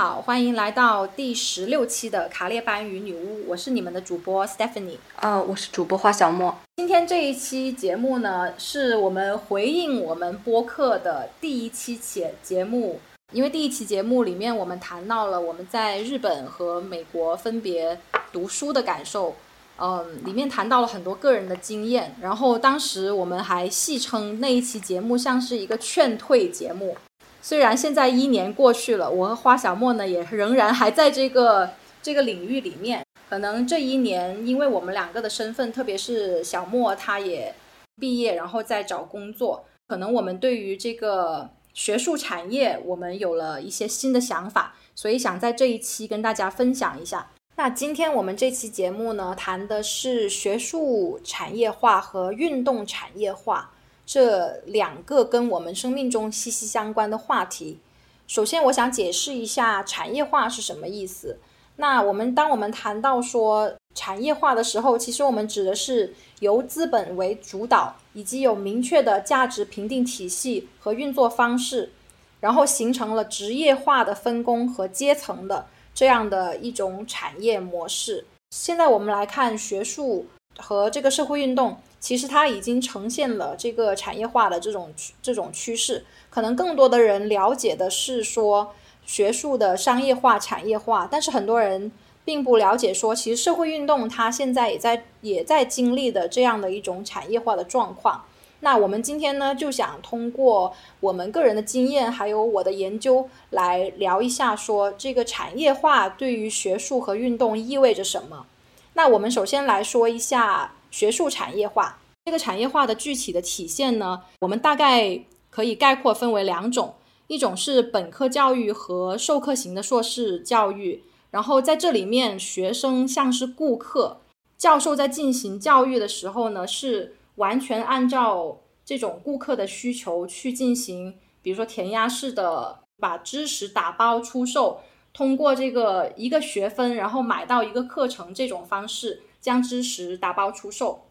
好，欢迎来到第十六期的卡列班与女巫，我是你们的主播 Stephanie。呃，我是主播花小莫。今天这一期节目呢，是我们回应我们播客的第一期节节目，因为第一期节目里面我们谈到了我们在日本和美国分别读书的感受，嗯，里面谈到了很多个人的经验，然后当时我们还戏称那一期节目像是一个劝退节目。虽然现在一年过去了，我和花小莫呢也仍然还在这个这个领域里面。可能这一年，因为我们两个的身份，特别是小莫他也毕业，然后在找工作，可能我们对于这个学术产业，我们有了一些新的想法，所以想在这一期跟大家分享一下。那今天我们这期节目呢，谈的是学术产业化和运动产业化。这两个跟我们生命中息息相关的话题。首先，我想解释一下产业化是什么意思。那我们当我们谈到说产业化的时候，其实我们指的是由资本为主导，以及有明确的价值评定体系和运作方式，然后形成了职业化的分工和阶层的这样的一种产业模式。现在我们来看学术和这个社会运动。其实它已经呈现了这个产业化的这种这种趋势，可能更多的人了解的是说学术的商业化、产业化，但是很多人并不了解说，其实社会运动它现在也在也在经历的这样的一种产业化的状况。那我们今天呢，就想通过我们个人的经验，还有我的研究来聊一下，说这个产业化对于学术和运动意味着什么。那我们首先来说一下。学术产业化，这个产业化的具体的体现呢，我们大概可以概括分为两种，一种是本科教育和授课型的硕士教育，然后在这里面，学生像是顾客，教授在进行教育的时候呢，是完全按照这种顾客的需求去进行，比如说填鸭式的把知识打包出售，通过这个一个学分，然后买到一个课程这种方式。将知识打包出售，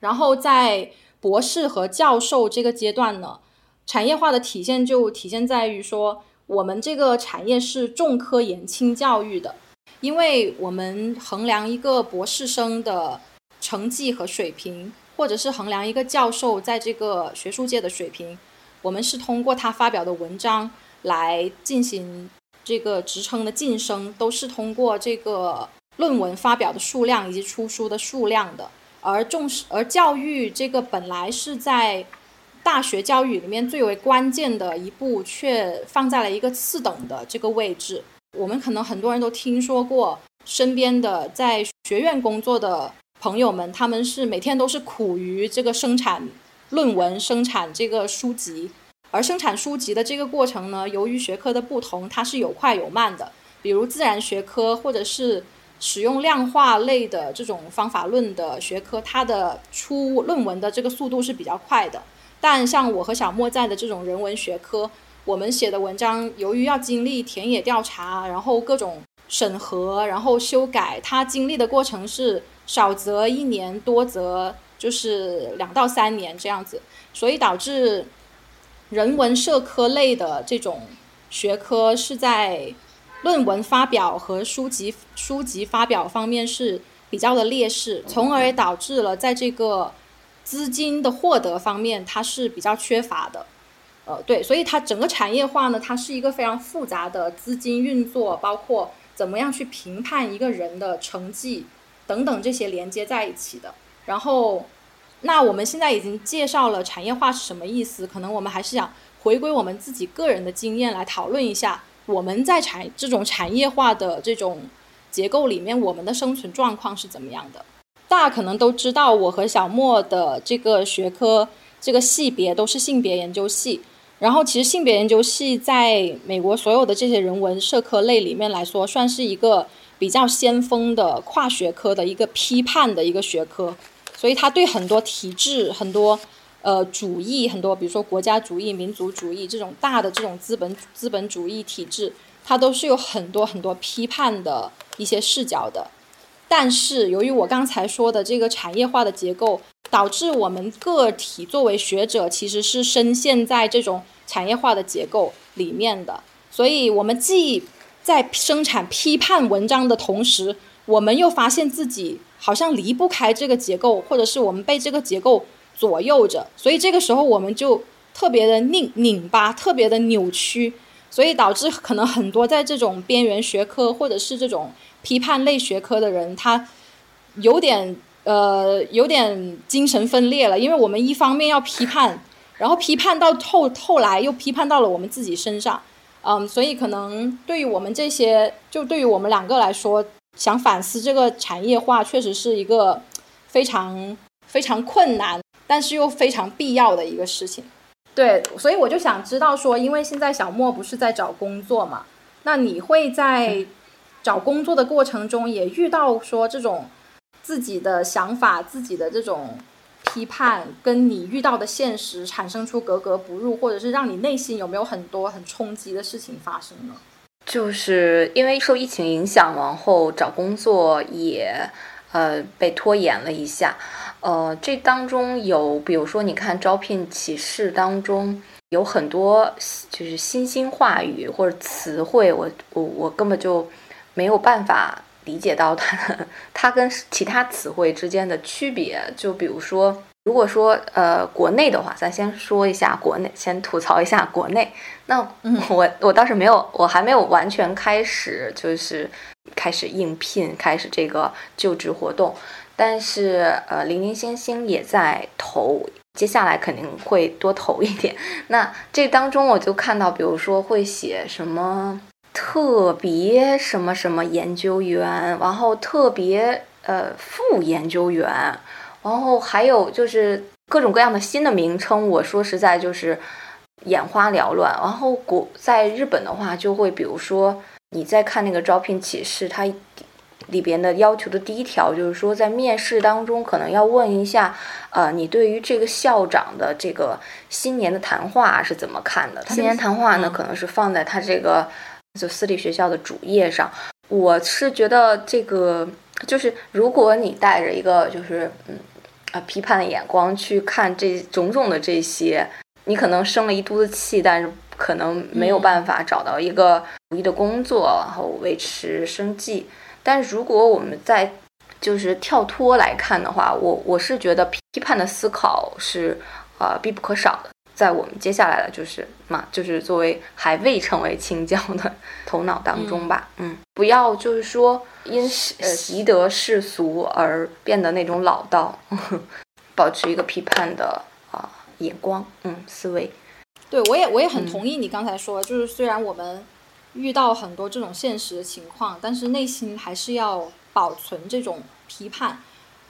然后在博士和教授这个阶段呢，产业化的体现就体现在于说，我们这个产业是重科研轻教育的，因为我们衡量一个博士生的成绩和水平，或者是衡量一个教授在这个学术界的水平，我们是通过他发表的文章来进行这个职称的晋升，都是通过这个。论文发表的数量以及出书的数量的，而重视而教育这个本来是在大学教育里面最为关键的一步，却放在了一个次等的这个位置。我们可能很多人都听说过身边的在学院工作的朋友们，他们是每天都是苦于这个生产论文、生产这个书籍，而生产书籍的这个过程呢，由于学科的不同，它是有快有慢的。比如自然学科或者是使用量化类的这种方法论的学科，它的出论文的这个速度是比较快的。但像我和小莫在的这种人文学科，我们写的文章由于要经历田野调查，然后各种审核，然后修改，它经历的过程是少则一年，多则就是两到三年这样子。所以导致人文社科类的这种学科是在。论文发表和书籍书籍发表方面是比较的劣势，从而导致了在这个资金的获得方面，它是比较缺乏的。呃，对，所以它整个产业化呢，它是一个非常复杂的资金运作，包括怎么样去评判一个人的成绩等等这些连接在一起的。然后，那我们现在已经介绍了产业化是什么意思，可能我们还是想回归我们自己个人的经验来讨论一下。我们在产这种产业化的这种结构里面，我们的生存状况是怎么样的？大家可能都知道，我和小莫的这个学科这个系别都是性别研究系。然后，其实性别研究系在美国所有的这些人文社科类里面来说，算是一个比较先锋的跨学科的一个批判的一个学科。所以，它对很多体制很多。呃，主义很多，比如说国家主义、民族主义这种大的这种资本资本主义体制，它都是有很多很多批判的一些视角的。但是，由于我刚才说的这个产业化的结构，导致我们个体作为学者，其实是深陷在这种产业化的结构里面的。所以，我们既在生产批判文章的同时，我们又发现自己好像离不开这个结构，或者是我们被这个结构左右着，所以这个时候我们就特别的拧拧巴，特别的扭曲，所以导致可能很多在这种边缘学科或者是这种批判类学科的人，他有点呃有点精神分裂了，因为我们一方面要批判，然后批判到后后来又批判到了我们自己身上。嗯，所以可能对于我们这些，就对于我们两个来说，想反思这个产业化，确实是一个非常非常困难，但是又非常必要的一个事情。对，所以我就想知道说，因为现在小莫不是在找工作嘛，那你会在找工作的过程中也遇到说这种自己的想法、自己的这种。批判跟你遇到的现实产生出格格不入，或者是让你内心有没有很多很冲击的事情发生呢？就是因为受疫情影响，然后找工作也呃被拖延了一下。呃，这当中有，比如说你看招聘启事当中有很多就是新兴话语或者词汇，我我我根本就没有办法。理解到它，它跟其他词汇之间的区别，就比如说，如果说呃国内的话，咱先说一下国内，先吐槽一下国内。那我我倒是没有，我还没有完全开始，就是开始应聘，开始这个就职活动。但是呃，零零星星也在投，接下来肯定会多投一点。那这当中我就看到，比如说会写什么。特别什么什么研究员，然后特别呃副研究员，然后还有就是各种各样的新的名称。我说实在就是眼花缭乱。然后国在日本的话，就会比如说你在看那个招聘启事，它里边的要求的第一条就是说，在面试当中可能要问一下，呃，你对于这个校长的这个新年的谈话是怎么看的？新年谈话呢，可能是放在他这个。就私立学校的主页上，我是觉得这个就是，如果你带着一个就是嗯啊批判的眼光去看这种种的这些，你可能生了一肚子气，但是可能没有办法找到一个如意的工作，然后维持生计。但是如果我们在就是跳脱来看的话，我我是觉得批判的思考是啊必不可少的。在我们接下来的就是嘛，就是作为还未成为青教的头脑当中吧，嗯，不要就是说因习得世俗而变得那种老道，保持一个批判的啊眼光，嗯，思维。对，我也我也很同意你刚才说，就是虽然我们遇到很多这种现实的情况，但是内心还是要保存这种批判。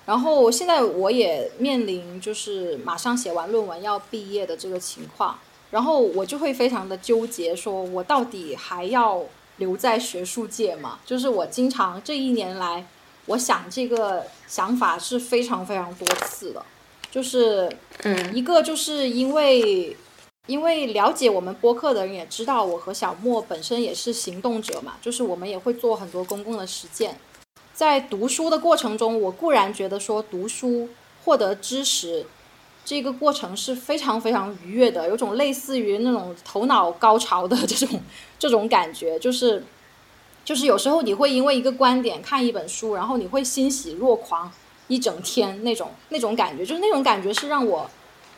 然后现在我也面临就是马上写完论文要毕业的这个情况，然后我就会非常的纠结，说我到底还要留在学术界吗？就是我经常这一年来，我想这个想法是非常非常多次的，就是嗯，一个就是因为因为了解我们播客的人也知道，我和小莫本身也是行动者嘛，就是我们也会做很多公共的实践。在读书的过程中，我固然觉得说读书获得知识这个过程是非常非常愉悦的，有种类似于那种头脑高潮的这种这种感觉，就是就是有时候你会因为一个观点看一本书，然后你会欣喜若狂一整天那种那种感觉，就是那种感觉是让我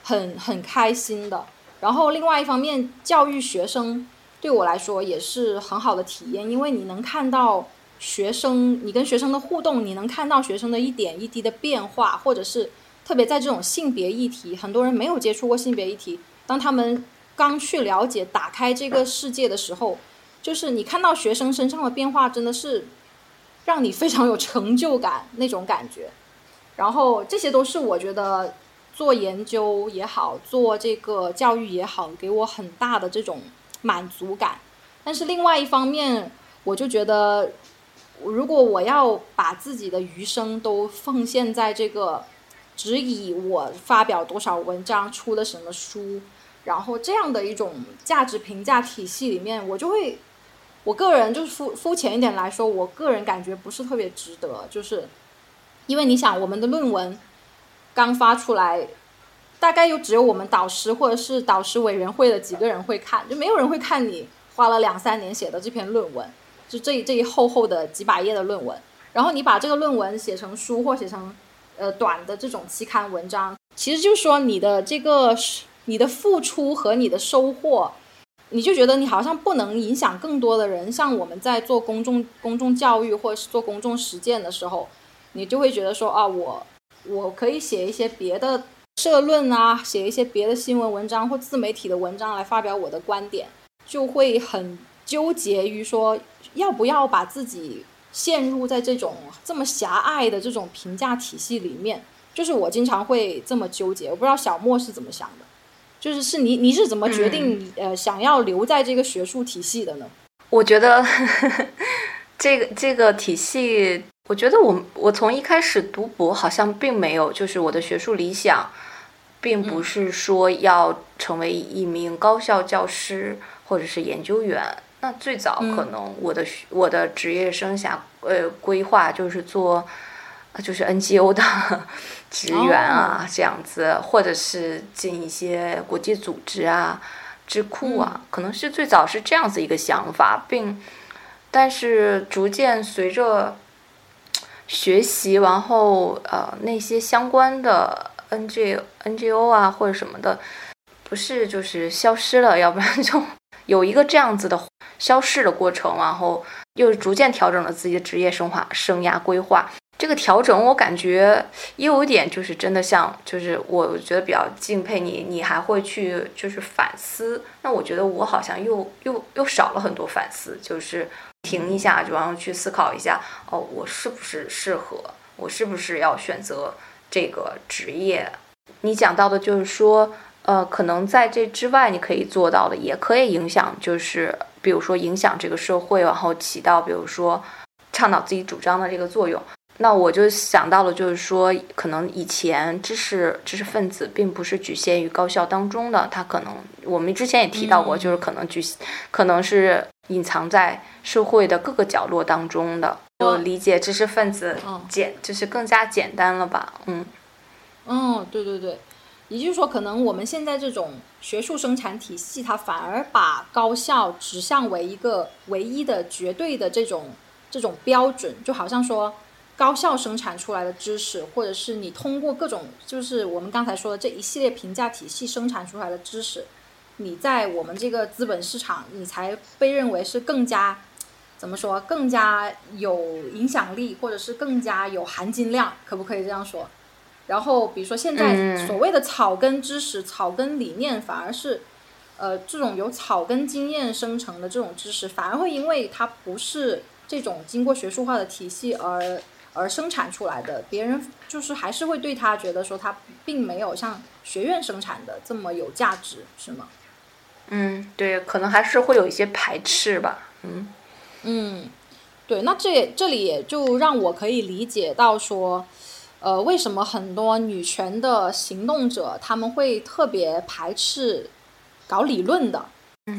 很很开心的。然后另外一方面，教育学生对我来说也是很好的体验，因为你能看到。学生，你跟学生的互动，你能看到学生的一点一滴的变化，或者是特别在这种性别议题，很多人没有接触过性别议题，当他们刚去了解、打开这个世界的时候，就是你看到学生身上的变化，真的是让你非常有成就感那种感觉。然后这些都是我觉得做研究也好，做这个教育也好，给我很大的这种满足感。但是另外一方面，我就觉得。如果我要把自己的余生都奉献在这个，只以我发表多少文章、出了什么书，然后这样的一种价值评价体系里面，我就会，我个人就是肤肤浅一点来说，我个人感觉不是特别值得，就是因为你想，我们的论文刚发出来，大概又只有我们导师或者是导师委员会的几个人会看，就没有人会看你花了两三年写的这篇论文。就这这一厚厚的几百页的论文，然后你把这个论文写成书或写成呃短的这种期刊文章，其实就是说你的这个你的付出和你的收获，你就觉得你好像不能影响更多的人。像我们在做公众公众教育或者是做公众实践的时候，你就会觉得说啊，我我可以写一些别的社论啊，写一些别的新闻文章或自媒体的文章来发表我的观点，就会很。纠结于说要不要把自己陷入在这种这么狭隘的这种评价体系里面，就是我经常会这么纠结。我不知道小莫是怎么想的，就是是你你是怎么决定呃想要留在这个学术体系的呢？我觉得 这个这个体系，我觉得我我从一开始读博好像并没有，就是我的学术理想，并不是说要成为一名高校教师或者是研究员。那最早可能我的我的职业生涯呃规划就是做，就是 NGO 的 职员啊这样子，或者是进一些国际组织啊、智库啊，可能是最早是这样子一个想法，并但是逐渐随着学习，然后呃那些相关的 NG NGO 啊或者什么的，不是就是消失了，要不然就有一个这样子的。消逝的过程，然后又逐渐调整了自己的职业生活生涯规划。这个调整，我感觉又有点，就是真的像，就是我觉得比较敬佩你，你还会去就是反思。那我觉得我好像又又又少了很多反思，就是停一下，然后去思考一下，哦，我是不是适合？我是不是要选择这个职业？你讲到的就是说，呃，可能在这之外，你可以做到的，也可以影响，就是。比如说影响这个社会，然后起到比如说倡导自己主张的这个作用，那我就想到了，就是说可能以前知识知识分子并不是局限于高校当中的，他可能我们之前也提到过，就是可能局可能是隐藏在社会的各个角落当中的，我理解知识分子简就是更加简单了吧？嗯，嗯，对对对。也就是说，可能我们现在这种学术生产体系，它反而把高校指向为一个唯一的、绝对的这种这种标准，就好像说，高校生产出来的知识，或者是你通过各种，就是我们刚才说的这一系列评价体系生产出来的知识，你在我们这个资本市场，你才被认为是更加怎么说，更加有影响力，或者是更加有含金量，可不可以这样说？然后，比如说现在所谓的草根知识、草根理念，反而是，呃，这种由草根经验生成的这种知识，反而会因为它不是这种经过学术化的体系而而生产出来的，别人就是还是会对他觉得说他并没有像学院生产的这么有价值，是吗？嗯，对，可能还是会有一些排斥吧。嗯嗯，对，那这这里也就让我可以理解到说。呃，为什么很多女权的行动者他们会特别排斥搞理论的？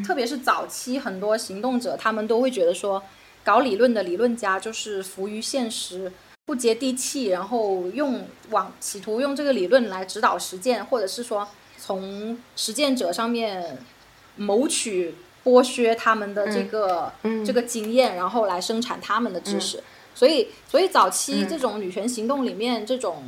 特别是早期很多行动者，他们都会觉得说，搞理论的理论家就是浮于现实、不接地气，然后用往企图用这个理论来指导实践，或者是说从实践者上面谋取剥削他们的这个这个经验，然后来生产他们的知识。所以，所以早期这种女权行动里面，这种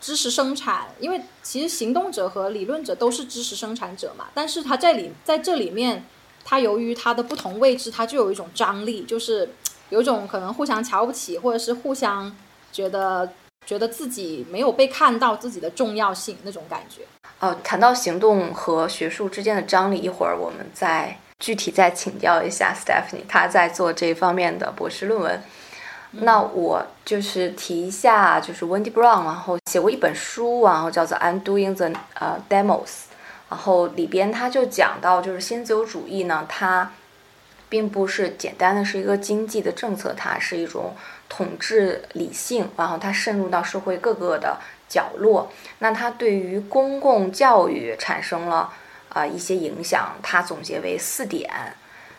知识生产，因为其实行动者和理论者都是知识生产者嘛，但是他在里在这里面，他由于他的不同位置，他就有一种张力，就是有一种可能互相瞧不起，或者是互相觉得觉得自己没有被看到自己的重要性那种感觉。哦，谈到行动和学术之间的张力，一会儿我们再具体再请教一下 Stephanie，她在做这方面的博士论文。那我就是提一下，就是 Wendy Brown，然后写过一本书，然后叫做《Undoing the 呃 Demos》，然后里边他就讲到，就是新自由主义呢，它并不是简单的是一个经济的政策，它是一种统治理性，然后它渗入到社会各个的角落。那它对于公共教育产生了啊一些影响，它总结为四点。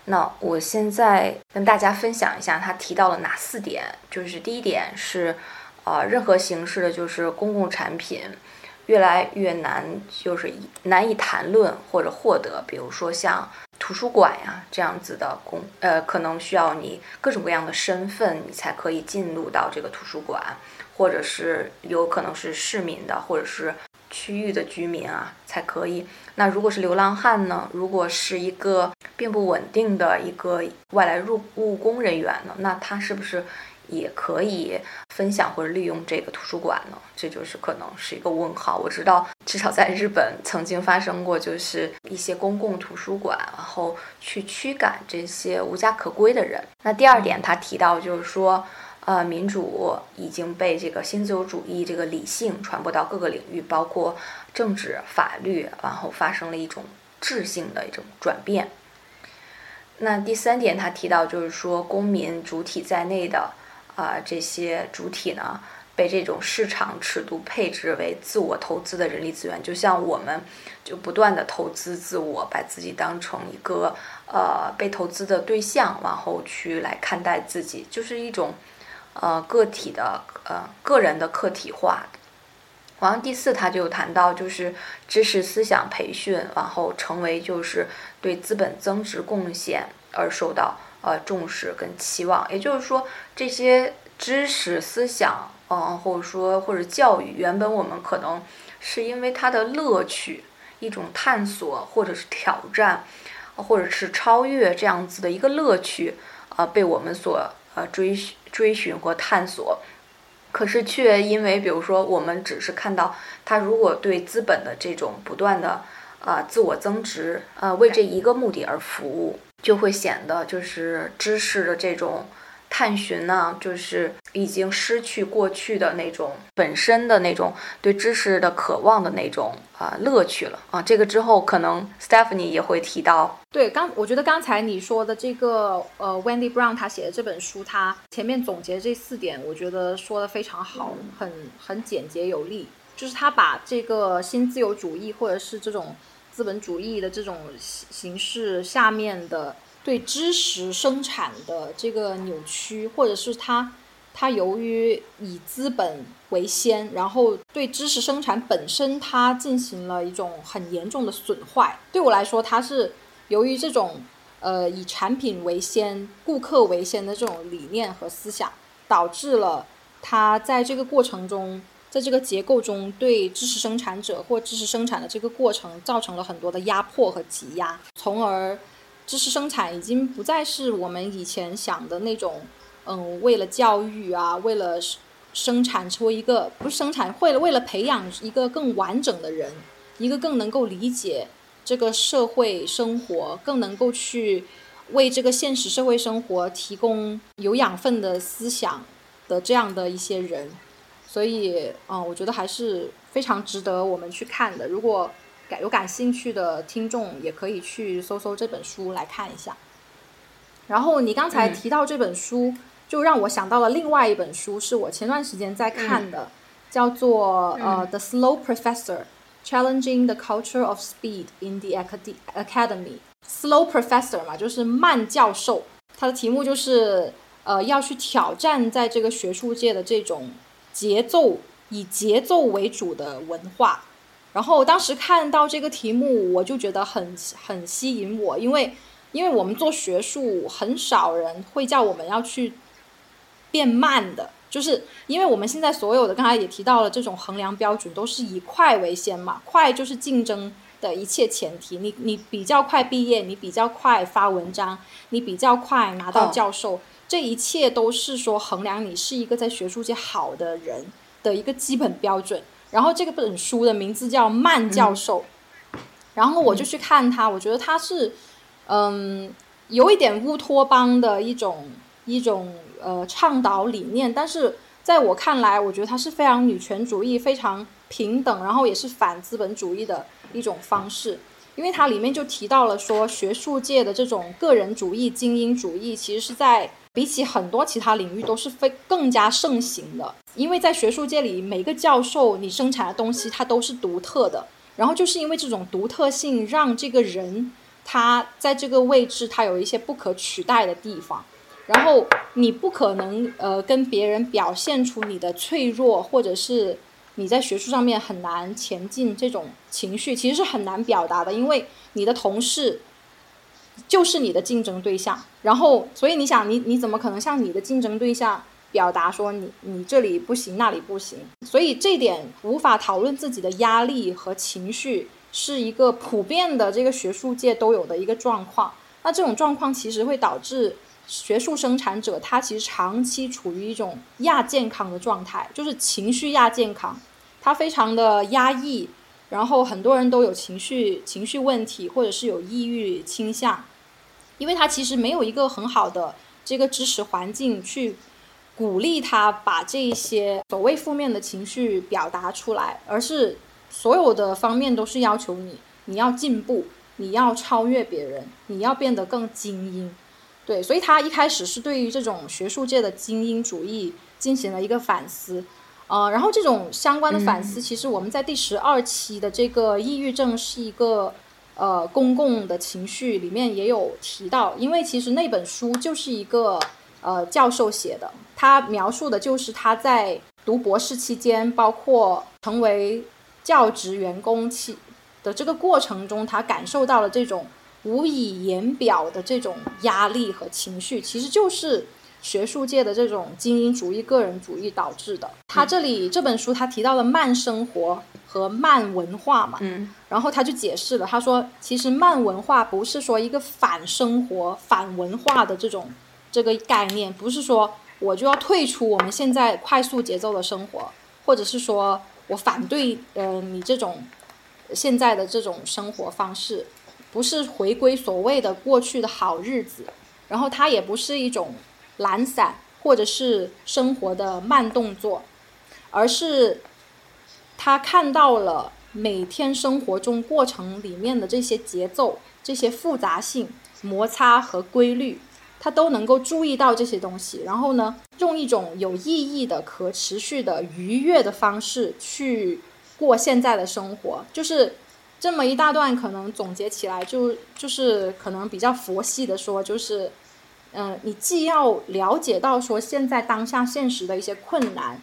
那我现在跟大家分享一下，他提到了哪四点？就是第一点是，呃，任何形式的，就是公共产品越来越难，就是难以谈论或者获得。比如说像图书馆呀这样子的公，呃，可能需要你各种各样的身份，你才可以进入到这个图书馆，或者是有可能是市民的，或者是区域的居民啊才可以。那如果是流浪汉呢？如果是一个并不稳定的一个外来入务工人员呢？那他是不是？也可以分享或者利用这个图书馆呢，这就是可能是一个问号。我知道，至少在日本曾经发生过，就是一些公共图书馆，然后去驱赶这些无家可归的人。那第二点，他提到就是说，呃，民主已经被这个新自由主义这个理性传播到各个领域，包括政治、法律，然后发生了一种质性的一种转变。那第三点，他提到就是说，公民主体在内的。啊，这些主体呢，被这种市场尺度配置为自我投资的人力资源，就像我们就不断的投资自我，把自己当成一个呃被投资的对象，然后去来看待自己，就是一种呃个体的呃个人的客体化。然后第四，他就谈到就是知识思想培训，然后成为就是对资本增值贡献而受到。呃，重视跟期望，也就是说，这些知识、思想，嗯，或者说或者教育，原本我们可能是因为它的乐趣，一种探索，或者是挑战，或者是超越这样子的一个乐趣，啊，被我们所呃追追寻或探索，可是却因为，比如说，我们只是看到他如果对资本的这种不断的啊自我增值，呃，为这一个目的而服务。就会显得就是知识的这种探寻呢，就是已经失去过去的那种本身的那种对知识的渴望的那种啊乐趣了啊。这个之后可能 Stephanie 也会提到。对，刚我觉得刚才你说的这个呃 Wendy Brown 他写的这本书，他前面总结这四点，我觉得说的非常好，很很简洁有力。就是他把这个新自由主义或者是这种。资本主义的这种形式下面的对知识生产的这个扭曲，或者是它它由于以资本为先，然后对知识生产本身它进行了一种很严重的损坏。对我来说，它是由于这种呃以产品为先、顾客为先的这种理念和思想，导致了它在这个过程中。在这个结构中，对知识生产者或知识生产的这个过程造成了很多的压迫和挤压，从而知识生产已经不再是我们以前想的那种，嗯，为了教育啊，为了生产出一个不是生产，为了为了培养一个更完整的人，一个更能够理解这个社会生活，更能够去为这个现实社会生活提供有养分的思想的这样的一些人。所以，嗯，我觉得还是非常值得我们去看的。如果感有感兴趣的听众，也可以去搜搜这本书来看一下。然后你刚才提到这本书，就让我想到了另外一本书，是我前段时间在看的，叫做呃《The Slow Professor: Challenging the Culture of Speed in the Academy》。Slow Professor 嘛，就是慢教授。它的题目就是呃要去挑战在这个学术界的这种。节奏以节奏为主的文化，然后当时看到这个题目，我就觉得很很吸引我，因为因为我们做学术，很少人会叫我们要去变慢的，就是因为我们现在所有的刚才也提到了这种衡量标准都是以快为先嘛，快就是竞争的一切前提，你你比较快毕业，你比较快发文章，你比较快拿到教授。这一切都是说衡量你是一个在学术界好的人的一个基本标准。然后这个本书的名字叫曼教授，然后我就去看他，我觉得他是，嗯，有一点乌托邦的一种一种呃倡导理念，但是在我看来，我觉得他是非常女权主义、非常平等，然后也是反资本主义的一种方式。因为它里面就提到了说，学术界的这种个人主义、精英主义，其实是在。比起很多其他领域都是非更加盛行的，因为在学术界里，每个教授你生产的东西它都是独特的，然后就是因为这种独特性，让这个人他在这个位置他有一些不可取代的地方，然后你不可能呃跟别人表现出你的脆弱，或者是你在学术上面很难前进这种情绪，其实是很难表达的，因为你的同事。就是你的竞争对象。然后，所以你想，你你怎么可能向你的竞争对象表达说你你这里不行，那里不行？所以这点无法讨论自己的压力和情绪，是一个普遍的这个学术界都有的一个状况。那这种状况其实会导致学术生产者他其实长期处于一种亚健康的状态，就是情绪亚健康，他非常的压抑。然后很多人都有情绪情绪问题，或者是有抑郁倾向，因为他其实没有一个很好的这个支持环境去鼓励他把这一些所谓负面的情绪表达出来，而是所有的方面都是要求你，你要进步，你要超越别人，你要变得更精英。对，所以他一开始是对于这种学术界的精英主义进行了一个反思。呃，然后这种相关的反思，其实我们在第十二期的这个抑郁症是一个呃公共的情绪里面也有提到，因为其实那本书就是一个呃教授写的，他描述的就是他在读博士期间，包括成为教职员工期的这个过程中，他感受到了这种无以言表的这种压力和情绪，其实就是。学术界的这种精英主义、个人主义导致的。他这里这本书他提到了慢生活和慢文化嘛，嗯，然后他就解释了，他说其实慢文化不是说一个反生活、反文化的这种这个概念，不是说我就要退出我们现在快速节奏的生活，或者是说我反对呃你这种现在的这种生活方式，不是回归所谓的过去的好日子，然后它也不是一种。懒散，或者是生活的慢动作，而是他看到了每天生活中过程里面的这些节奏、这些复杂性、摩擦和规律，他都能够注意到这些东西。然后呢，用一种有意义的、可持续的、愉悦的方式去过现在的生活。就是这么一大段，可能总结起来，就就是可能比较佛系的说，就是。嗯，你既要了解到说现在当下现实的一些困难，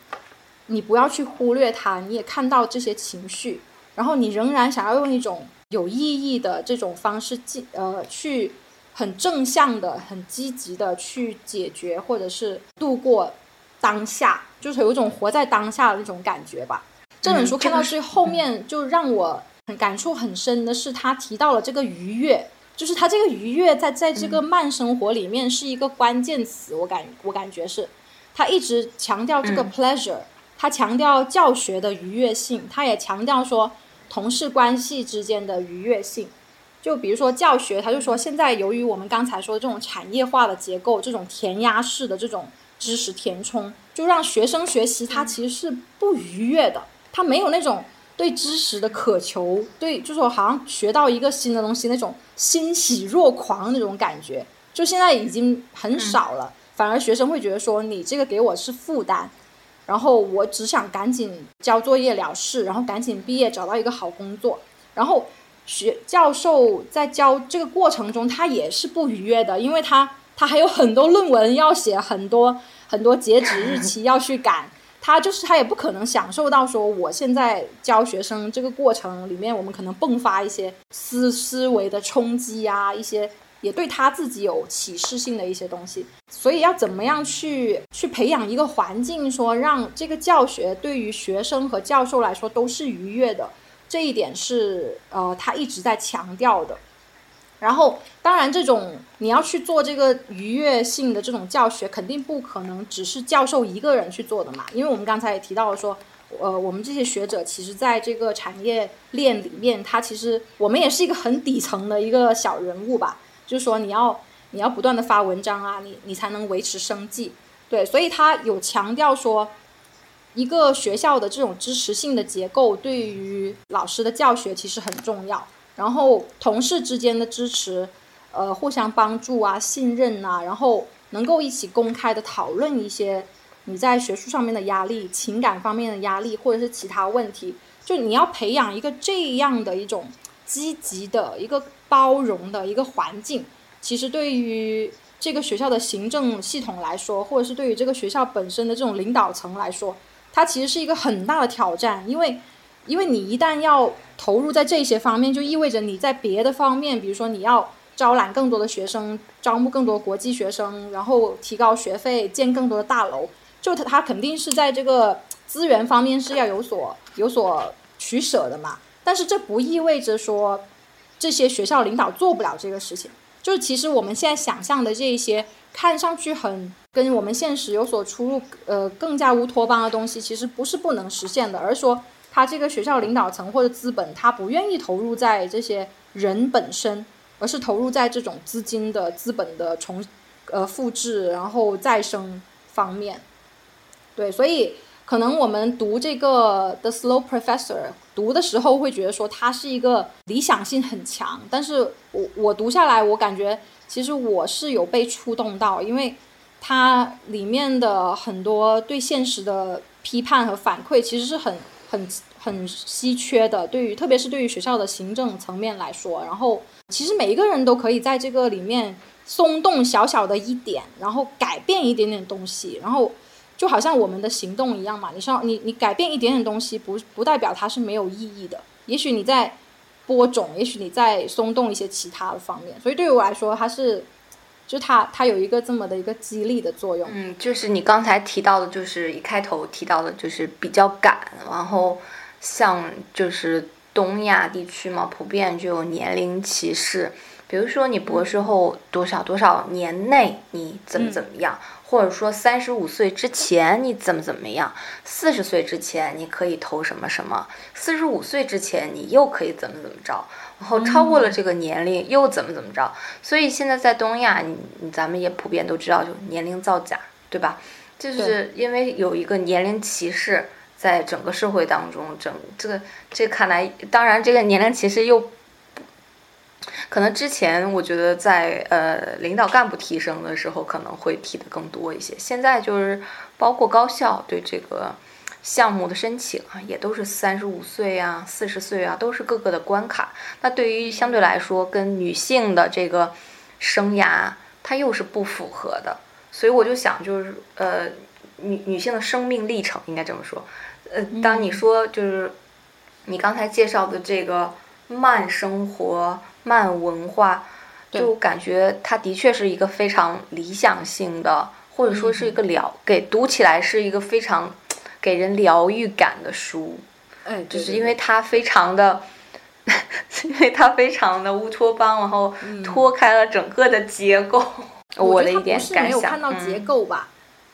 你不要去忽略它，你也看到这些情绪，然后你仍然想要用一种有意义的这种方式，进呃去很正向的、很积极的去解决或者是度过当下，就是有一种活在当下的那种感觉吧。这本书看到最后面，就让我很感触很深的是，他提到了这个愉悦。就是他这个愉悦在在这个慢生活里面是一个关键词，我感我感觉是，他一直强调这个 pleasure，他强调教学的愉悦性，他也强调说同事关系之间的愉悦性。就比如说教学，他就说现在由于我们刚才说的这种产业化的结构，这种填鸭式的这种知识填充，就让学生学习他其实是不愉悦的，他没有那种。对知识的渴求，对，就是说好像学到一个新的东西那种欣喜若狂那种感觉，就现在已经很少了。反而学生会觉得说你这个给我是负担，然后我只想赶紧交作业了事，然后赶紧毕业找到一个好工作。然后学教授在教这个过程中，他也是不愉悦的，因为他他还有很多论文要写，很多很多截止日期要去赶。他就是他也不可能享受到说我现在教学生这个过程里面，我们可能迸发一些思思维的冲击啊，一些也对他自己有启示性的一些东西。所以要怎么样去去培养一个环境，说让这个教学对于学生和教授来说都是愉悦的，这一点是呃他一直在强调的。然后，当然，这种你要去做这个愉悦性的这种教学，肯定不可能只是教授一个人去做的嘛。因为我们刚才也提到了说，呃，我们这些学者其实在这个产业链里面，他其实我们也是一个很底层的一个小人物吧。就是说，你要你要不断的发文章啊，你你才能维持生计。对，所以他有强调说，一个学校的这种支持性的结构对于老师的教学其实很重要。然后同事之间的支持，呃，互相帮助啊，信任呐，然后能够一起公开的讨论一些你在学术上面的压力、情感方面的压力，或者是其他问题。就你要培养一个这样的一种积极的一个包容的一个环境，其实对于这个学校的行政系统来说，或者是对于这个学校本身的这种领导层来说，它其实是一个很大的挑战，因为。因为你一旦要投入在这些方面，就意味着你在别的方面，比如说你要招揽更多的学生，招募更多国际学生，然后提高学费，建更多的大楼，就他他肯定是在这个资源方面是要有所有所取舍的嘛。但是这不意味着说这些学校领导做不了这个事情。就是其实我们现在想象的这一些看上去很跟我们现实有所出入，呃，更加乌托邦的东西，其实不是不能实现的，而说他这个学校领导层或者资本，他不愿意投入在这些人本身，而是投入在这种资金的资本的重，呃，复制然后再生方面。对，所以可能我们读这个《The Slow Professor》。读的时候会觉得说它是一个理想性很强，但是我我读下来，我感觉其实我是有被触动到，因为它里面的很多对现实的批判和反馈，其实是很很很稀缺的。对于特别是对于学校的行政层面来说，然后其实每一个人都可以在这个里面松动小小的一点，然后改变一点点东西，然后。就好像我们的行动一样嘛，你稍你你改变一点点东西，不不代表它是没有意义的。也许你在播种，也许你在松动一些其他的方面。所以对于我来说，它是，就它它有一个这么的一个激励的作用。嗯，就是你刚才提到的，就是一开头提到的，就是比较赶，然后像就是东亚地区嘛，普遍就有年龄歧视。比如说你博士后多少多少年内你怎么怎么样。或者说三十五岁之前你怎么怎么样，四十岁之前你可以投什么什么，四十五岁之前你又可以怎么怎么着，然后超过了这个年龄又怎么怎么着。所以现在在东亚，你咱们也普遍都知道，就年龄造假，对吧？就是因为有一个年龄歧视在整个社会当中，整这个这看来，当然这个年龄其实又。可能之前我觉得在呃领导干部提升的时候可能会提的更多一些，现在就是包括高校对这个项目的申请啊，也都是三十五岁啊、四十岁啊，都是各个的关卡。那对于相对来说跟女性的这个生涯，它又是不符合的。所以我就想，就是呃女女性的生命历程应该这么说。呃，当你说就是你刚才介绍的这个慢生活。慢文化，就感觉它的确是一个非常理想性的，或者说是一个疗，给读起来是一个非常给人疗愈感的书。哎，就是 因为它非常的，因为它非常的乌托邦，然后脱开了整个的结构。我的一点感想。没有看到结构吧，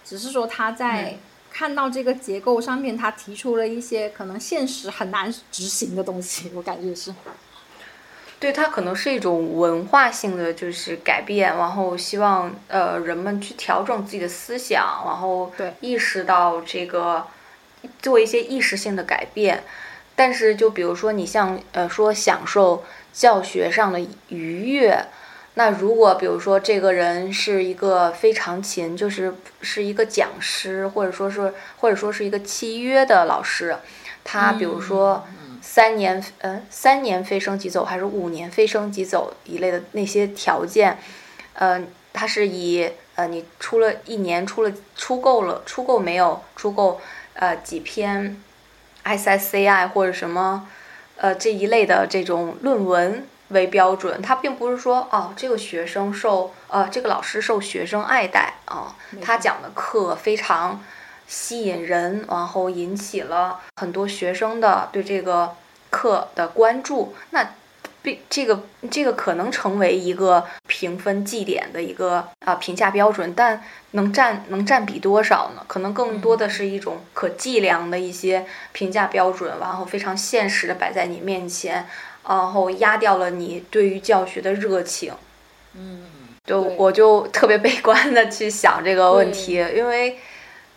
只是说他在看到这个结构上面，他提出了一些可能现实很难执行的东西。我感觉是。对它可能是一种文化性的就是改变，然后希望呃人们去调整自己的思想，然后意识到这个做一些意识性的改变。但是就比如说你像呃说享受教学上的愉悦，那如果比如说这个人是一个非常勤，就是是一个讲师，或者说是或者说是一个契约的老师，他比如说。三年，呃，三年非升即走，还是五年非升即走一类的那些条件，呃，他是以呃你出了一年出了出够了出够没有出够呃几篇，SSCI 或者什么呃这一类的这种论文为标准，他并不是说哦这个学生受呃这个老师受学生爱戴啊，他讲的课非常。吸引人，然后引起了很多学生的对这个课的关注。那，并这个这个可能成为一个评分绩点的一个啊评价标准，但能占能占比多少呢？可能更多的是一种可计量的一些评价标准，然后非常现实的摆在你面前，然后压掉了你对于教学的热情。嗯，就我就特别悲观的去想这个问题，因为。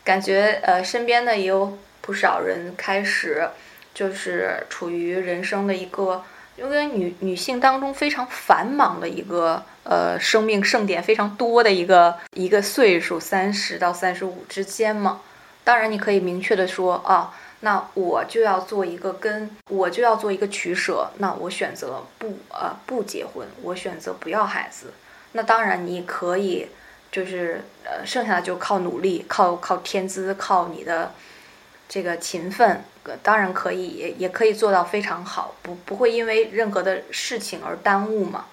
感觉呃，身边的也有不少人开始，就是处于人生的一个，因为女女性当中非常繁忙的一个呃生命盛典非常多的一个一个岁数，三十到三十五之间嘛。当然，你可以明确的说啊，那我就要做一个跟我就要做一个取舍，那我选择不呃不结婚，我选择不要孩子。那当然，你可以。就是呃，剩下的就靠努力，靠靠天资，靠你的这个勤奋，当然可以，也也可以做到非常好，不不会因为任何的事情而耽误嘛。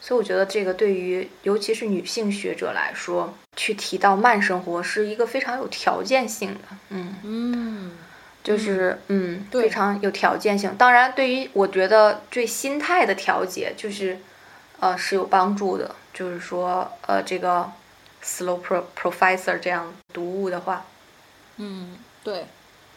所以我觉得这个对于尤其是女性学者来说，去提到慢生活是一个非常有条件性的，嗯嗯，就是嗯对非常有条件性。当然，对于我觉得对心态的调节，就是呃是有帮助的。就是说呃这个 slow pro professor 这样读物的话，嗯，对，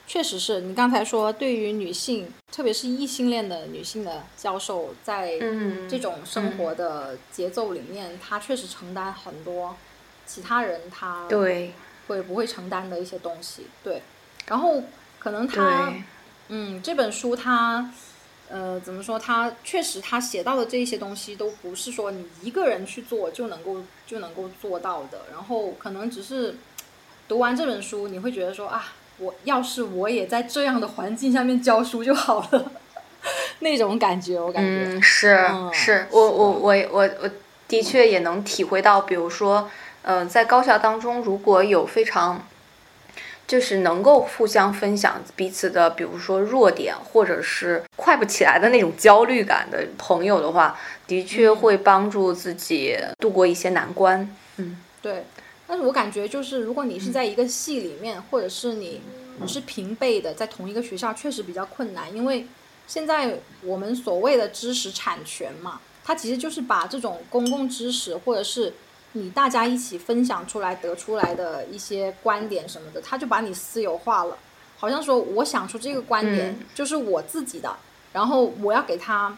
确实是你刚才说，对于女性，特别是异性恋的女性的教授，在嗯这种生活的节奏里面，她确实承担很多其他人她对会不会承担的一些东西。对，然后可能他嗯，这本书他，呃，怎么说？他确实，他写到的这些东西都不是说你一个人去做就能够就能够做到的。然后可能只是读完这本书，你会觉得说啊，我要是我也在这样的环境下面教书就好了，那种感觉，我感觉。嗯，是、嗯是，我我我我我的确也能体会到，比如说，嗯、在高校当中，如果有非常就是能够互相分享彼此的，比如说弱点，或者是快不起来的那种焦虑感的朋友的话，的确嗯会帮助自己度过一些难关。嗯对，但是我感觉就是，如果你是在一个系里面，或者是你你是平辈的，在同一个学校，确实比较困难，因为现在我们所谓的知识产权嘛，它其实就是把这种公共知识，或者是你大家一起分享出来得出来的一些观点什么的，他就把你私有化了，好像说我想出这个观点嗯就是我自己的，然后我要给他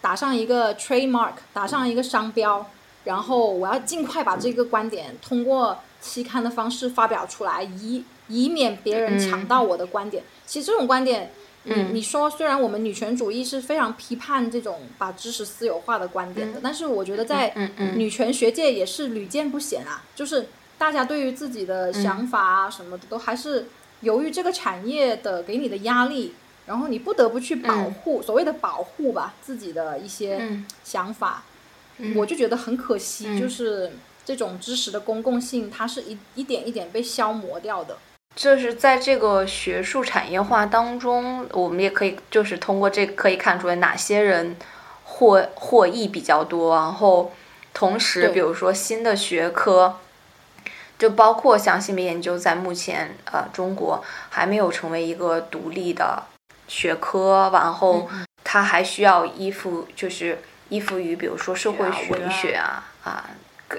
打上一个 trademark，打上一个商标。然后我要尽快把这个观点通过期刊的方式发表出来，以以免别人抢到我的观点。其实这种观点，你嗯。你说虽然我们女权主义是非常批判这种把知识私有化的观点的，但是我觉得在女权学界也是屡见不鲜啊，就是大家对于自己的想法啊什么的，都还是由于这个产业的给你的压力，然后你不得不去保护、所谓的保护吧自己的一些嗯。想法。嗯。我就觉得很可惜，嗯。就是这种知识的公共性，它是一一点一点被消磨掉的。就是在这个学术产业化当中，我们也可以就是通过这可以看出来哪些人获获益比较多，然后同时比如说新的学科，就包括像性别研究，在目前呃中国还没有成为一个独立的学科，然后嗯它还需要依附就是依附于比如说社会学啊啊啊。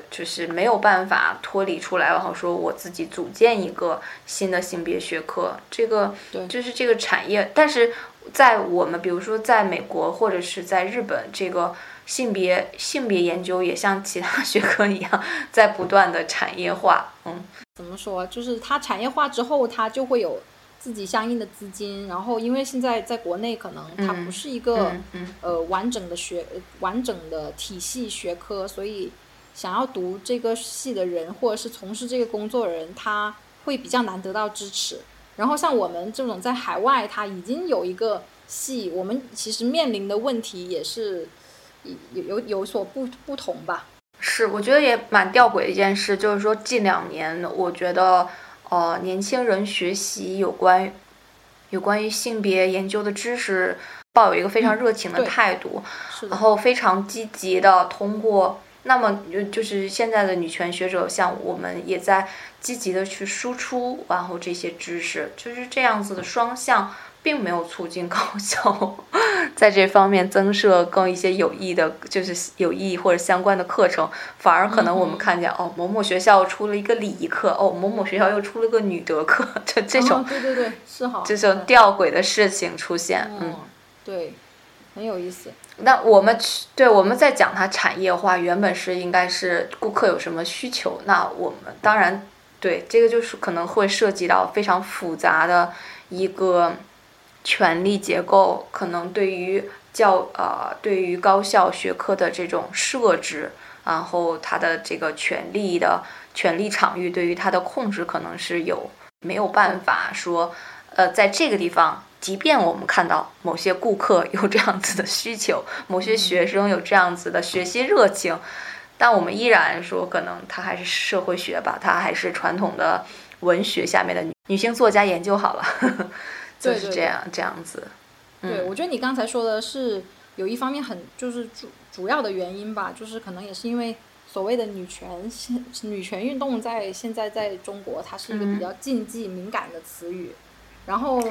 就是没有办法脱离出来，然后说我自己组建一个新的性别学科，这个对就是这个产业。但是在我们比如说在美国或者是在日本，这个性别性别研究也像其他 学科一样，在不断的产业化。嗯怎么说？就是它产业化之后，它就会有自己相应的资金。然后，因为现在在国内可能它嗯不是一个、嗯嗯呃完整的学呃完整的体系学科，所以想要读这个系的人，或者是从事这个工作的人，他会比较难得到支持。然后像我们这种在海外，他已经有一个系，我们其实面临的问题也是有有有所不不同吧。是，我觉得也蛮吊诡的一件事，就是说近两年，我觉得呃年轻人学习有关有关于性别研究的知识，抱有一个非常热情的态度。然，后非常积极的通过，那么就就是现在的女权学者，像我们也在积极的去输出，然后这些知识，就是这样子的双向，并没有促进高校在这方面增设更一些有益的，就是有益或者相关的课程，反而可能我们嗯看见、哦，某某学校出了一个礼仪课，哦，某某学校又出了个女德课，这这种、哦、对对对，是好，这种吊诡的事情出现，嗯。嗯，对，很有意思。那我们去对我们在讲它产业化，原本是应该是顾客有什么需求，那我们当然对这个就是可能会涉及到非常复杂的一个权力结构，可能对于教呃对于高校学科的这种设置，然后它的这个权力的权力场域对于它的控制，可能是有没有办法说呃在这个地方。即便我们看到某些顾客有这样子的需求，某些学生有这样子的学习热情，但我们依然说，可能他还是社会学吧，他还是传统的文学下面的女女性作家研究好了，就是这样这样子。对，我觉得你刚才说的是有一方面很就是主主要的原因吧，就是可能也是因为所谓的女权现女权运动在现在在中国它是一个比较禁忌敏感的词语，然后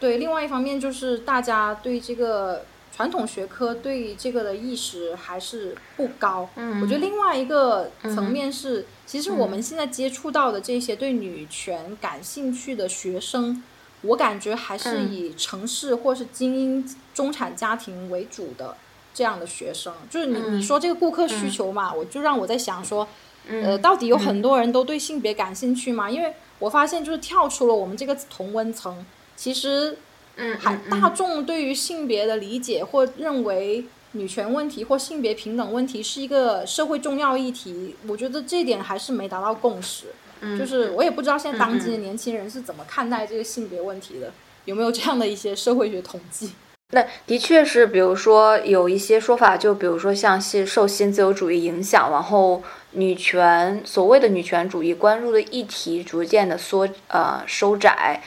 对另外一方面就是大家对这个传统学科对这个的意识还是不高。嗯，我觉得另外一个层面是，其实我们现在接触到的这些对女权感兴趣的学生。我感觉还是以城市或是精英中产家庭为主的这样的学生，就是你你说这个顾客需求嘛，我就让我在想说，呃，到底有很多人都对性别感兴趣吗？因为我发现就是跳出了我们这个同温层，其实，嗯，还大众对于性别的理解或认为女权问题或性别平等问题是一个社会重要议题，我觉得这点还是没达到共识。嗯就是我也不知道现在当今的年轻人是怎么看待这个性别问题的，有没有这样的一些社会学统计？那的确是，比如说有一些说法，就比如说像新受新自由主义影响，然后女权所谓的女权主义关注的议题逐渐的缩呃收窄，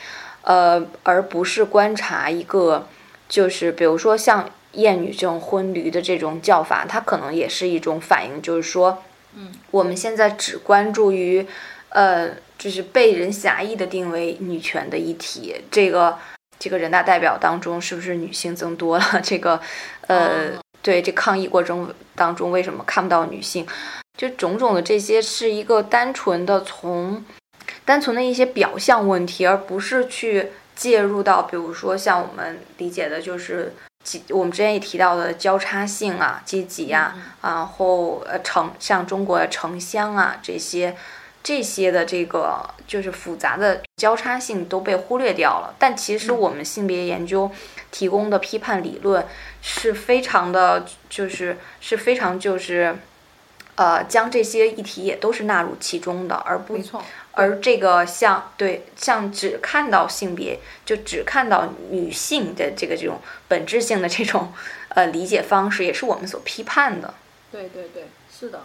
呃，而不是观察一个就是比如说像厌女这种、婚驴的这种叫法，它可能也是一种反应，就是说，嗯，我们现在只关注于。呃，就是被人狭义的定为女权的议题，这个这个人大代表当中是不是女性增多了？这个，呃，对，这抗议过程当中为什么看不到女性？就种种的这些是一个单纯的从单纯的一些表象问题，而不是去介入到，比如说像我们理解的，就是我们之前也提到的交叉性啊、阶级啊，然后呃城像中国的城乡啊这些。这些的这个就是复杂的交叉性都被忽略掉了，但其实我们性别研究提供的批判理论是非常的，就是是非常就是，呃，将这些议题也都是纳入其中的，而不，而这个像对像只看到性别就只看到女性的这个这种本质性的这种呃理解方式，也是我们所批判的。对对对，是的。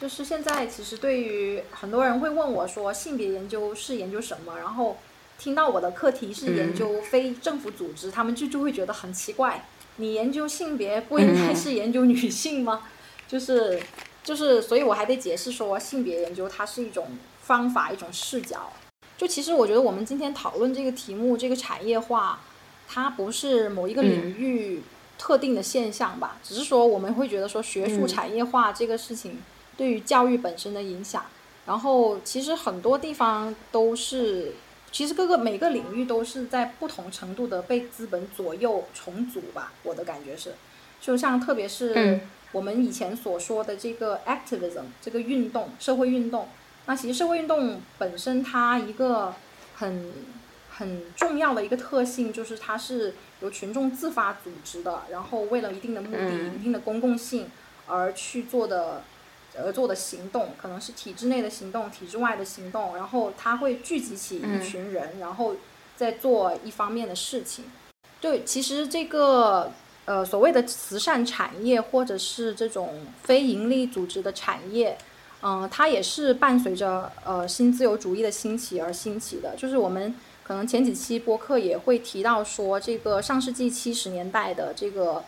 就是现在，其实对于很多人会问我说，性别研究是研究什么？然后听到我的课题是研究非政府组织，他们就就会觉得很奇怪。你研究性别不应该是研究女性吗？就是就是，所以我还得解释说，性别研究它是一种方法，一种视角。就其实我觉得我们今天讨论这个题目，这个产业化，它不是某一个领域特定的现象吧？只是说我们会觉得说学术产业化这个事情。对于教育本身的影响，然后其实很多地方都是，其实各个每个领域都是在不同程度的被资本左右重组吧。我的感觉是，就像特别是我们以前所说的这个 activism 这个运动，社会运动，那其实社会运动本身它一个很很重要的一个特性就是它是由群众自发组织的，然后为了一定的目的、一定的公共性而去做的。而做的行动可能是体制内的行动，体制外的行动，然后他会聚集起一群人，然后再做一方面的事情。对，其实这个呃所谓的慈善产业或者是这种非盈利组织的产业，嗯，它也是伴随着呃新自由主义的兴起而兴起的。就是我们可能前几期播客也会提到说，这个上世纪七十年代的这个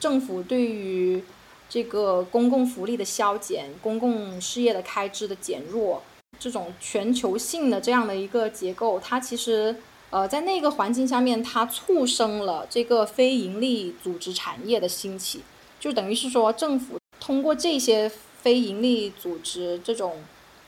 政府对于这个公共福利的削减，公共事业的开支的减弱，这种全球性的这样的一个结构，它其实呃在那个环境下面，它促生了这个非盈利组织产业的兴起，就等于是说政府通过这些非盈利组织这种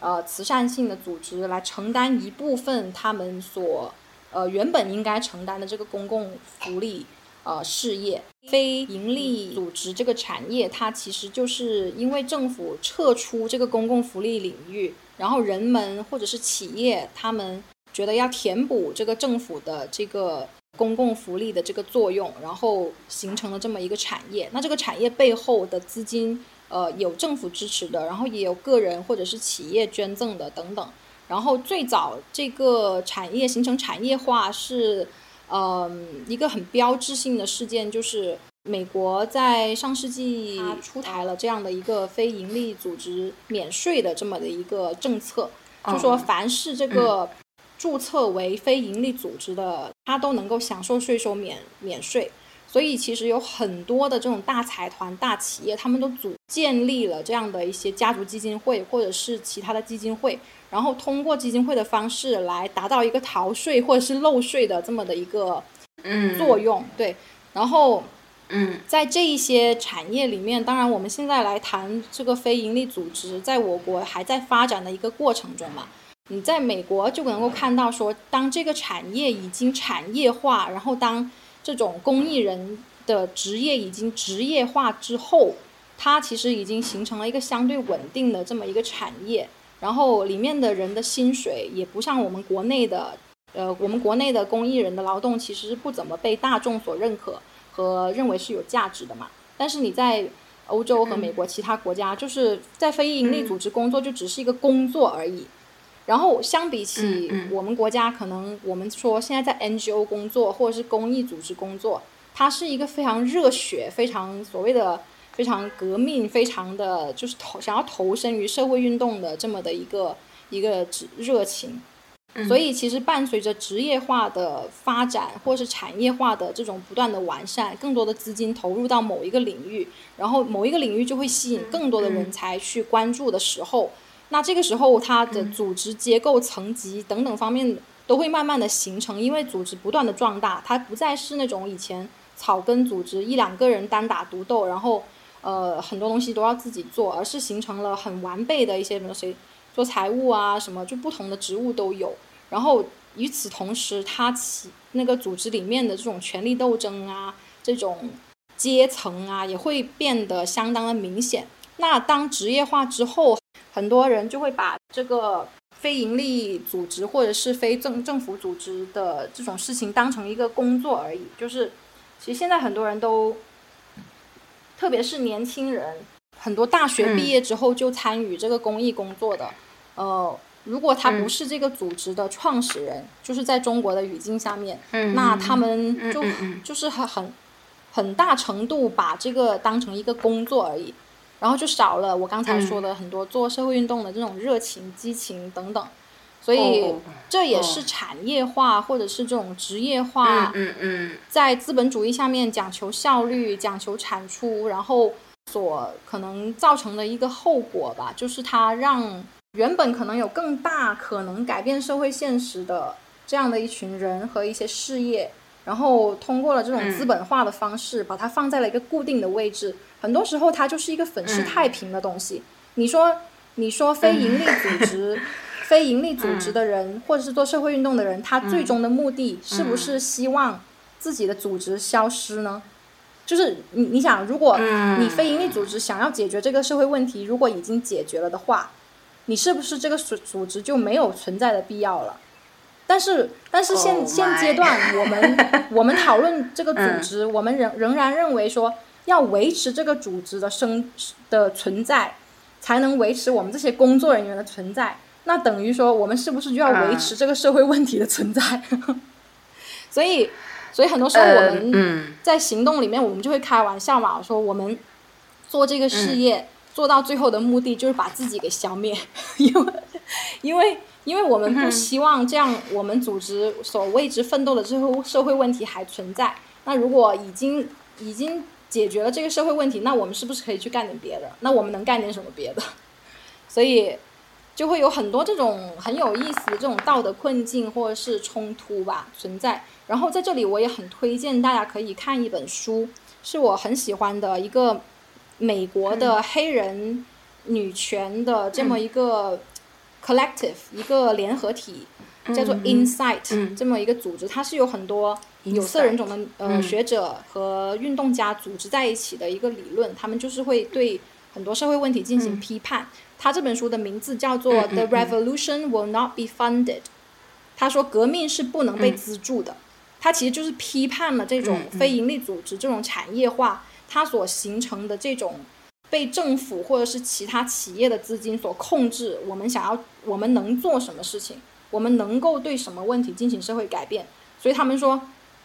呃慈善性的组织来承担一部分他们所呃原本应该承担的这个公共福利。呃，事业非盈利组织这个产业，它其实就是因为政府撤出这个公共福利领域，然后人们或者是企业，他们觉得要填补这个政府的这个公共福利的这个作用，然后形成了这么一个产业。那这个产业背后的资金，呃，有政府支持的，然后也有个人或者是企业捐赠的等等。然后最早这个产业形成产业化是。嗯，一个很标志性的事件就是美国在上世纪出台了这样的一个非盈利组织免税的这么的一个政策，就说凡是这个注册为非盈利组织的，它都能够享受税收免免税。所以其实有很多的这种大财团、大企业，他们都组建立了这样的一些家族基金会，或者是其他的基金会，然后通过基金会的方式来达到一个逃税或者是漏税的这么的一个嗯作用。对，然后嗯，在这一些产业里面，当然我们现在来谈这个非营利组织，在我国还在发展的一个过程中嘛。你在美国就能够看到说，当这个产业已经产业化，然后当这种公益人的职业已经职业化之后，它其实已经形成了一个相对稳定的这么一个产业。然后里面的人的薪水也不像我们国内的，呃，我们国内的公益人的劳动其实是不怎么被大众所认可和认为是有价值的嘛。但是你在欧洲和美国其他国家，就是在非营利组织工作就只是一个工作而已。然后相比起我们国家，可能我们说现在在 NGO 工作或者是公益组织工作，它是一个非常热血、非常所谓的非常革命、非常的就是投想要投身于社会运动的这么的一个一个热情。所以其实伴随着职业化的发展或是产业化的这种不断的完善，更多的资金投入到某一个领域，然后某一个领域就会吸引更多的人才去关注的时候。那这个时候，它的组织结构、层级等等方面都会慢慢的形成，因为组织不断的壮大，它不再是那种以前草根组织一两个人单打独斗，然后呃很多东西都要自己做，而是形成了很完备的一些，什么谁做财务啊什么，就不同的职务都有。然后与此同时，它起那个组织里面的这种权力斗争啊，这种阶层啊，也会变得相当的明显。那当职业化之后，很多人就会把这个非盈利组织或者是非政政府组织的这种事情当成一个工作而已。就是，其实现在很多人都，特别是年轻人，很多大学毕业之后就参与这个公益工作的。呃，如果他不是这个组织的创始人，就是在中国的语境下面，那他们就就是很很很大程度把这个当成一个工作而已。然后就少了我刚才说的很多做社会运动的这种热情、激情等等，所以这也是产业化或者是这种职业化，嗯嗯，在资本主义下面讲求效率、讲求产出，然后所可能造成的一个后果吧，就是它让原本可能有更大可能改变社会现实的这样的一群人和一些事业。然后通过了这种资本化的方式，把它放在了一个固定的位置。很多时候，它就是一个粉饰太平的东西。你说，你说非盈利组织、非盈利组织的人，或者是做社会运动的人，他最终的目的是不是希望自己的组织消失呢？就是你，你想，如果你非盈利组织想要解决这个社会问题，如果已经解决了的话，你是不是这个组组织就没有存在的必要了？但是，但是现现阶段，我们 我们讨论这个组织，我们仍仍然认为说，要维持这个组织的生的存在，才能维持我们这些工作人员的存在。那等于说，我们是不是就要维持这个社会问题的存在？所以，所以很多时候我们在行动里面，我们就会开玩笑嘛，说我们做这个事业做到最后的目的就是把自己给消灭，因为因为。因为我们不希望这样，我们组织所为之奋斗的最后社会问题还存在。那如果已经已经解决了这个社会问题，那我们是不是可以去干点别的？那我们能干点什么别的？所以就会有很多这种很有意思的这种道德困境或者是冲突吧存在。然后在这里我也很推荐大家可以看一本书，是我很喜欢的一个美国的黑人女权的这么一个。Collective 一个联合体叫做 Insight 这么一个组织，它是有很多有色人种的呃学者和运动家组织在一起的一个理论，他们就是会对很多社会问题进行批判。他这本书的名字叫做 The Revolution Will Not Be Funded。他说革命是不能被资助的。他其实就是批判了这种非营利组织这种产业化，它所形成的这种。被政府或者是其他企业的资金所控制，我们想要，我们能做什么事情？我们能够对什么问题进行社会改变？所以他们说，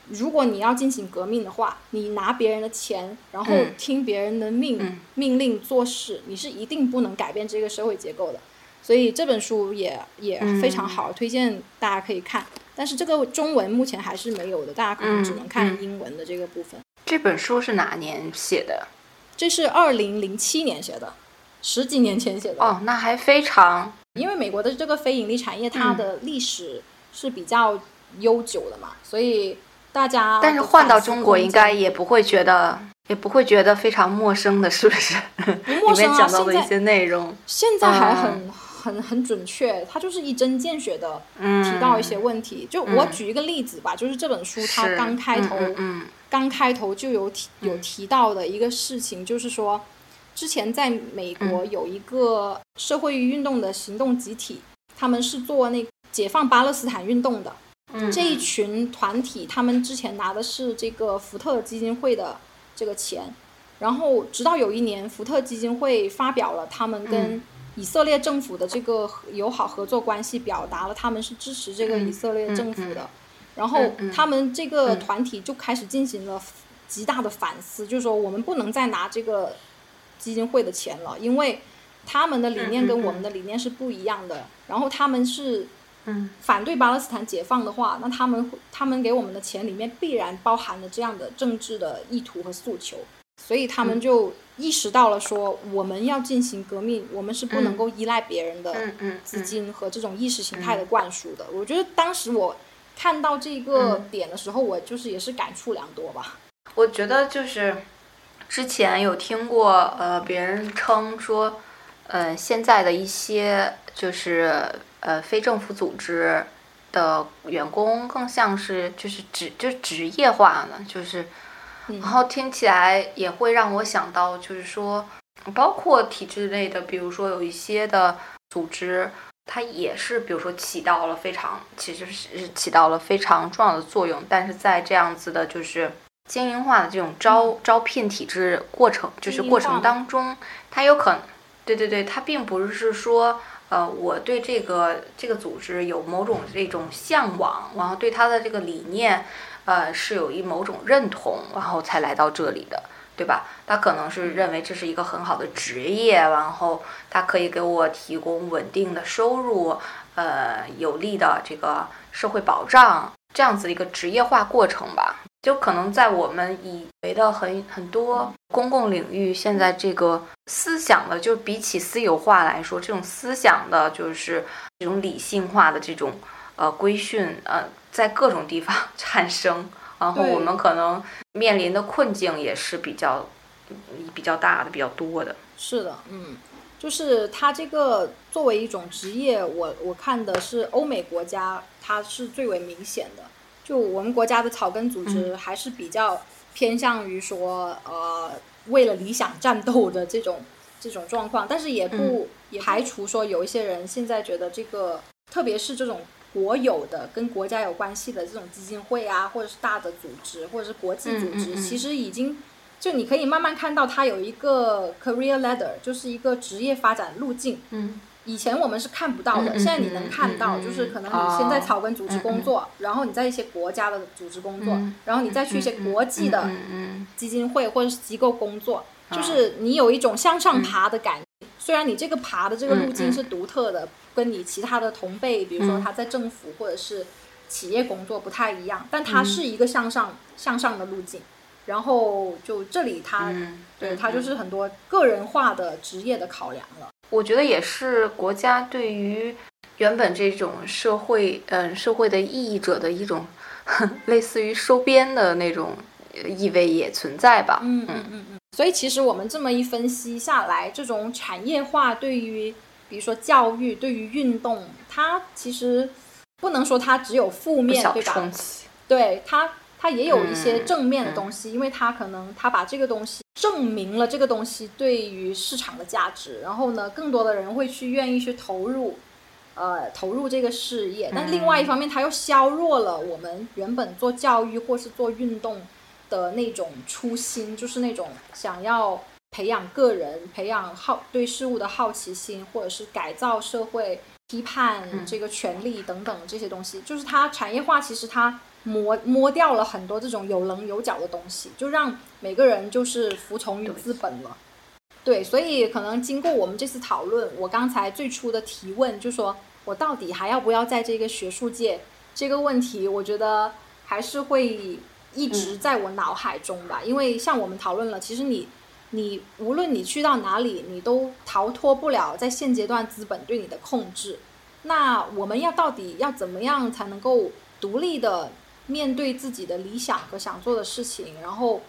如果你要进行革命的话，你拿别人的钱，然后听别人的命命令做事，你是一定不能改变这个社会结构的。所以这本书也也非常好，推荐大家可以看。但是这个中文目前还是没有的，大家可能只能看英文的这个部分。这本书是哪年写的？这是二零零七年写的，十几年前写的。哦，那还非常。因为美国的这个非盈利产业，它的历史是比较悠久的嘛，所以大家。但是换到中国，应该也不会觉得，也不会觉得非常陌生的，是不是？不陌生啊，讲到的一些内容，现在还很很很准确，它就是一针见血的提到一些问题。就我举一个例子吧，就是这本书它刚开头，刚开头就有提有提到的一个事情，就是说。之前在美国有一个社会运动的行动集体，他们是做那解放巴勒斯坦运动的。这一群团体，他们之前拿的是这个福特基金会的这个钱，然后直到有一年，福特基金会发表了他们跟以色列政府的这个友好合作关系，表达了他们是支持这个以色列政府的。然后他们这个团体就开始进行了极大的反思，就是说我们不能再拿这个。基金会的钱了，因为他们的理念跟我们的理念是不一样的。然后他们是反对巴勒斯坦解放的话，那他们他们给我们的钱里面必然包含了这样的政治的意图和诉求。所以他们就意识到了说，我们要进行革命，我们是不能够依赖别人的资金和这种意识形态的灌输的。我觉得当时我看到这个点的时候，我就是也是感触良多吧。我觉得就是。之前有听过，呃，别人称说，呃，现在的一些就是呃非政府组织的员工更像是就是职就是职业化呢，就是，然后听起来也会让我想到，就是说，包括体制内的，比如说有一些的组织，它也是，比如说起到了非常其实是起到了非常重要的作用，但是在这样子的，就是。精英化的这种招招聘体制过程，就是过程当中，它有可能，对对对，它并不是说，呃，我对这个这个组织有某种这种向往，然后对它的这个理念，呃，是有一某种认同，然后才来到这里的，对吧？他可能是认为这是一个很好的职业，然后他可以给我提供稳定的收入，呃，有利的这个社会保障，这样子一个职业化过程吧。就可能在我们以为的很很多公共领域，现在这个思想的，就比起私有化来说，这种思想的，就是这种理性化的这种呃规训，呃，在各种地方 产生，然后我们可能面临的困境也是比较比较大的、比较多的。是的，嗯，就是它这个作为一种职业，我我看的是欧美国家，它是最为明显的。就我们国家的草根组织还是比较偏向于说，呃，为了理想战斗的这种这种状况，但是也不也排除说有一些人现在觉得这个，特别是这种国有的跟国家有关系的这种基金会啊，或者是大的组织，或者是国际组织，其实已经就你可以慢慢看到它有一个 career ladder，就是一个职业发展路径。嗯。以前我们是看不到的，现在你能看到，就是可能你先在草根组织工作，然后你在一些国家的组织工作，然后你再去一些国际的基金会或者是机构工作，就是你有一种向上爬的感觉。虽然你这个爬的这个路径是独特的，跟你其他的同辈，比如说他在政府或者是企业工作不太一样，但它是一个向上向上的路径。然后就这里，它对它就是很多个人化的职业的考量了。我觉得也是国家对于原本这种社会，嗯，社会的意义者的一种 类似于收编的那种意味也存在吧。嗯嗯嗯嗯。所以其实我们这么一分析下来，这种产业化对于，比如说教育，对于运动，它其实不能说它只有负面，对吧？对它。它也有一些正面的东西，因为它可能它把这个东西证明了这个东西对于市场的价值，然后呢，更多的人会去愿意去投入，呃，投入这个事业。但另外一方面，它又削弱了我们原本做教育或是做运动的那种初心，就是那种想要培养个人、培养好对事物的好奇心，或者是改造社会、批判这个权利等等这些东西。就是它产业化，其实它。磨磨掉了很多这种有棱有角的东西，就让每个人就是服从于资本了。对，所以可能经过我们这次讨论，我刚才最初的提问，就说我到底还要不要在这个学术界这个问题，我觉得还是会一一直在我脑海中吧。因为像我们讨论了，其实你你无论你去到哪里，你都逃脱不了在现阶段资本对你的控制。那我们要到底要怎么样才能够独立的面对自己的理想和想做的事情，然后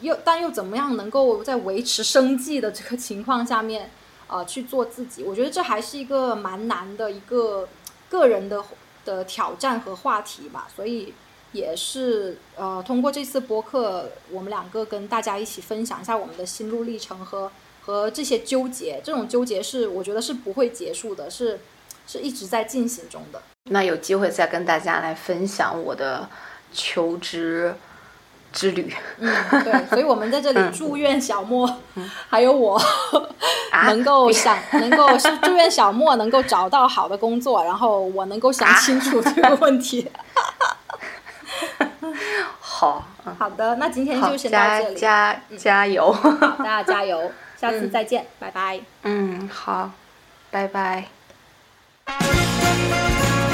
又但又怎么样能够在维持生计的这个情况下面，呃，去做自己？我觉得这还是一个蛮难的一个个人的的挑战和话题吧。所以也是呃，通过这次播客，我们两个跟大家一起分享一下我们的心路历程和和这些纠结。这种纠结是我觉得是不会结束的，是。是一直在进行中的。那有机会再跟大家来分享我的求职之旅。嗯，对，所以我们在这里祝愿小莫，还有我，能够想，能够是 祝愿小莫能够找到好的工作，然后我能够想清楚这个问题。好，好的，那今天就先到这里，加加油，大家加油，下次再见，拜拜。嗯，好，拜拜。Thank you.